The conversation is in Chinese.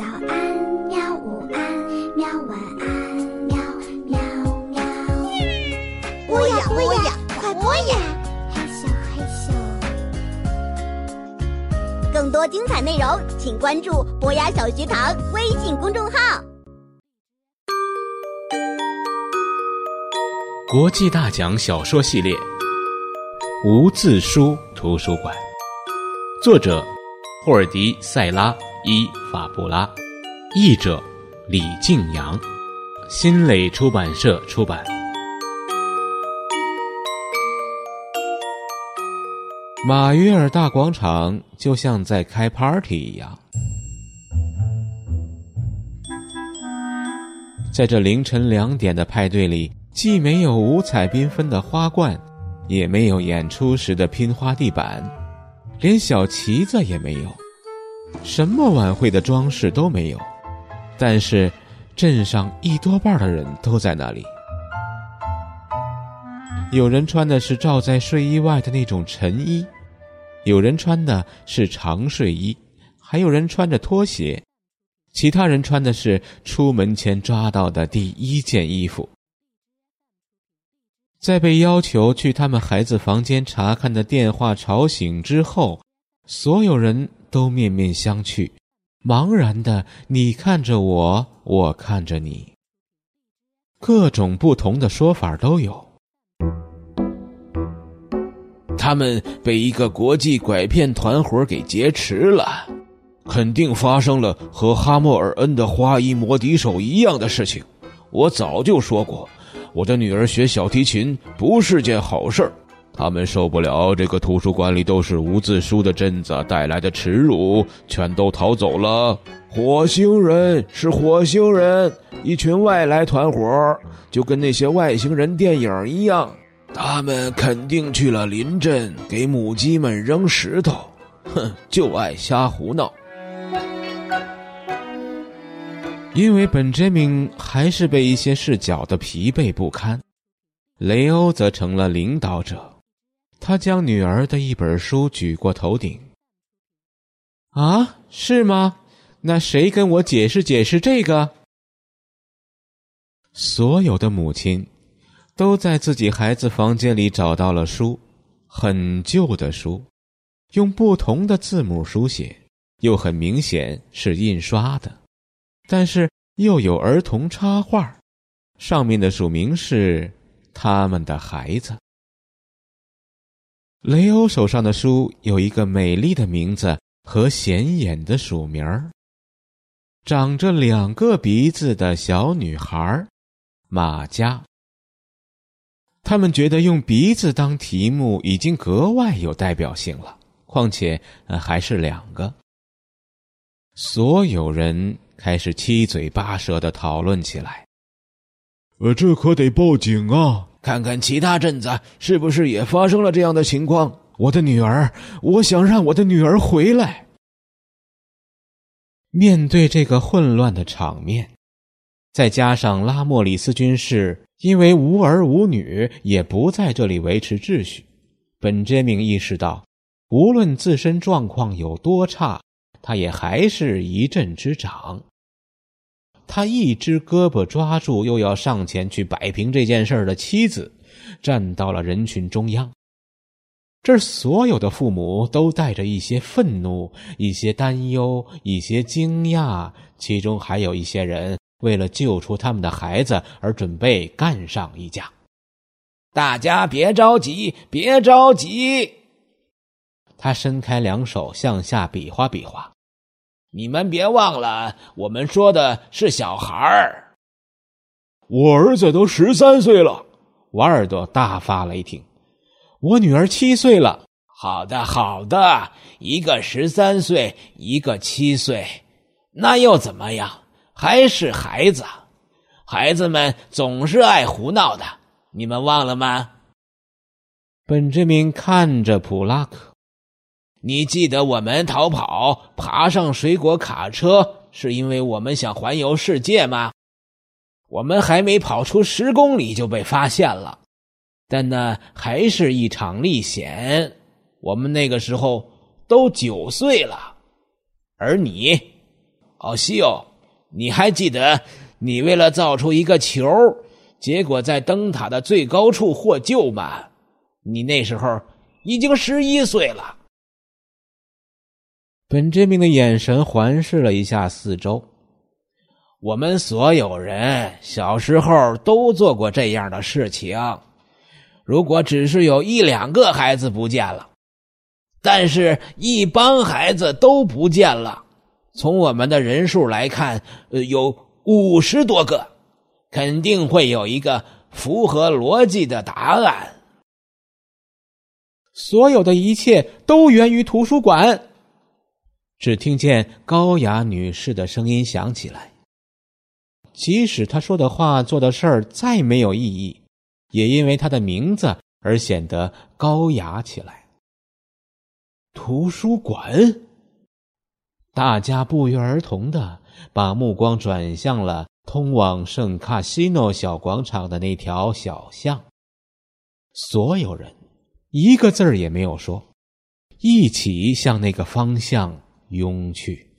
早安，喵！午安，喵！晚安，喵喵喵。播呀播呀，快播呀！嘿咻嘿咻。更多精彩内容，请关注博雅小学堂微信公众号。国际大奖小说系列《无字书图书馆》，作者霍尔迪·塞拉。伊法布拉，译者李静阳，新蕾出版社出版。马约尔大广场就像在开 party 一样，在这凌晨两点的派对里，既没有五彩缤纷的花冠，也没有演出时的拼花地板，连小旗子也没有。什么晚会的装饰都没有，但是镇上一多半的人都在那里。有人穿的是罩在睡衣外的那种晨衣，有人穿的是长睡衣，还有人穿着拖鞋，其他人穿的是出门前抓到的第一件衣服。在被要求去他们孩子房间查看的电话吵醒之后，所有人。都面面相觑，茫然的你看着我，我看着你。各种不同的说法都有。他们被一个国际拐骗团伙给劫持了，肯定发生了和哈默尔恩的花衣魔笛手一样的事情。我早就说过，我的女儿学小提琴不是件好事儿。他们受不了这个图书馆里都是无字书的镇子带来的耻辱，全都逃走了。火星人是火星人，一群外来团伙，就跟那些外星人电影一样。他们肯定去了邻镇，给母鸡们扔石头。哼，就爱瞎胡闹。因为本杰明还是被一些事搅得疲惫不堪，雷欧则成了领导者。他将女儿的一本书举过头顶。啊，是吗？那谁跟我解释解释这个？所有的母亲都在自己孩子房间里找到了书，很旧的书，用不同的字母书写，又很明显是印刷的，但是又有儿童插画，上面的署名是他们的孩子。雷欧手上的书有一个美丽的名字和显眼的署名儿，长着两个鼻子的小女孩马佳。他们觉得用鼻子当题目已经格外有代表性了，况且还是两个。所有人开始七嘴八舌的讨论起来。呃，这可得报警啊！看看其他镇子是不是也发生了这样的情况？我的女儿，我想让我的女儿回来。面对这个混乱的场面，再加上拉莫里斯军士因为无儿无女，也不在这里维持秩序，本杰明意识到，无论自身状况有多差，他也还是一镇之长。他一只胳膊抓住又要上前去摆平这件事的妻子，站到了人群中央。这所有的父母都带着一些愤怒、一些担忧、一些惊讶，其中还有一些人为了救出他们的孩子而准备干上一架。大家别着急，别着急。他伸开两手向下比划比划。你们别忘了，我们说的是小孩儿。我儿子都十三岁了，瓦尔多大发雷霆。我女儿七岁了。好的，好的，一个十三岁，一个七岁，那又怎么样？还是孩子。孩子们总是爱胡闹的，你们忘了吗？本杰明看着普拉克。你记得我们逃跑、爬上水果卡车，是因为我们想环游世界吗？我们还没跑出十公里就被发现了，但那还是一场历险。我们那个时候都九岁了，而你，奥，西欧，你还记得你为了造出一个球，结果在灯塔的最高处获救吗？你那时候已经十一岁了。本杰明的眼神环视了一下四周。我们所有人小时候都做过这样的事情。如果只是有一两个孩子不见了，但是一帮孩子都不见了，从我们的人数来看，呃，有五十多个，肯定会有一个符合逻辑的答案。所有的一切都源于图书馆。只听见高雅女士的声音响起来。即使她说的话、做的事儿再没有意义，也因为她的名字而显得高雅起来。图书馆，大家不约而同的把目光转向了通往圣卡西诺小广场的那条小巷。所有人一个字儿也没有说，一起向那个方向。拥去。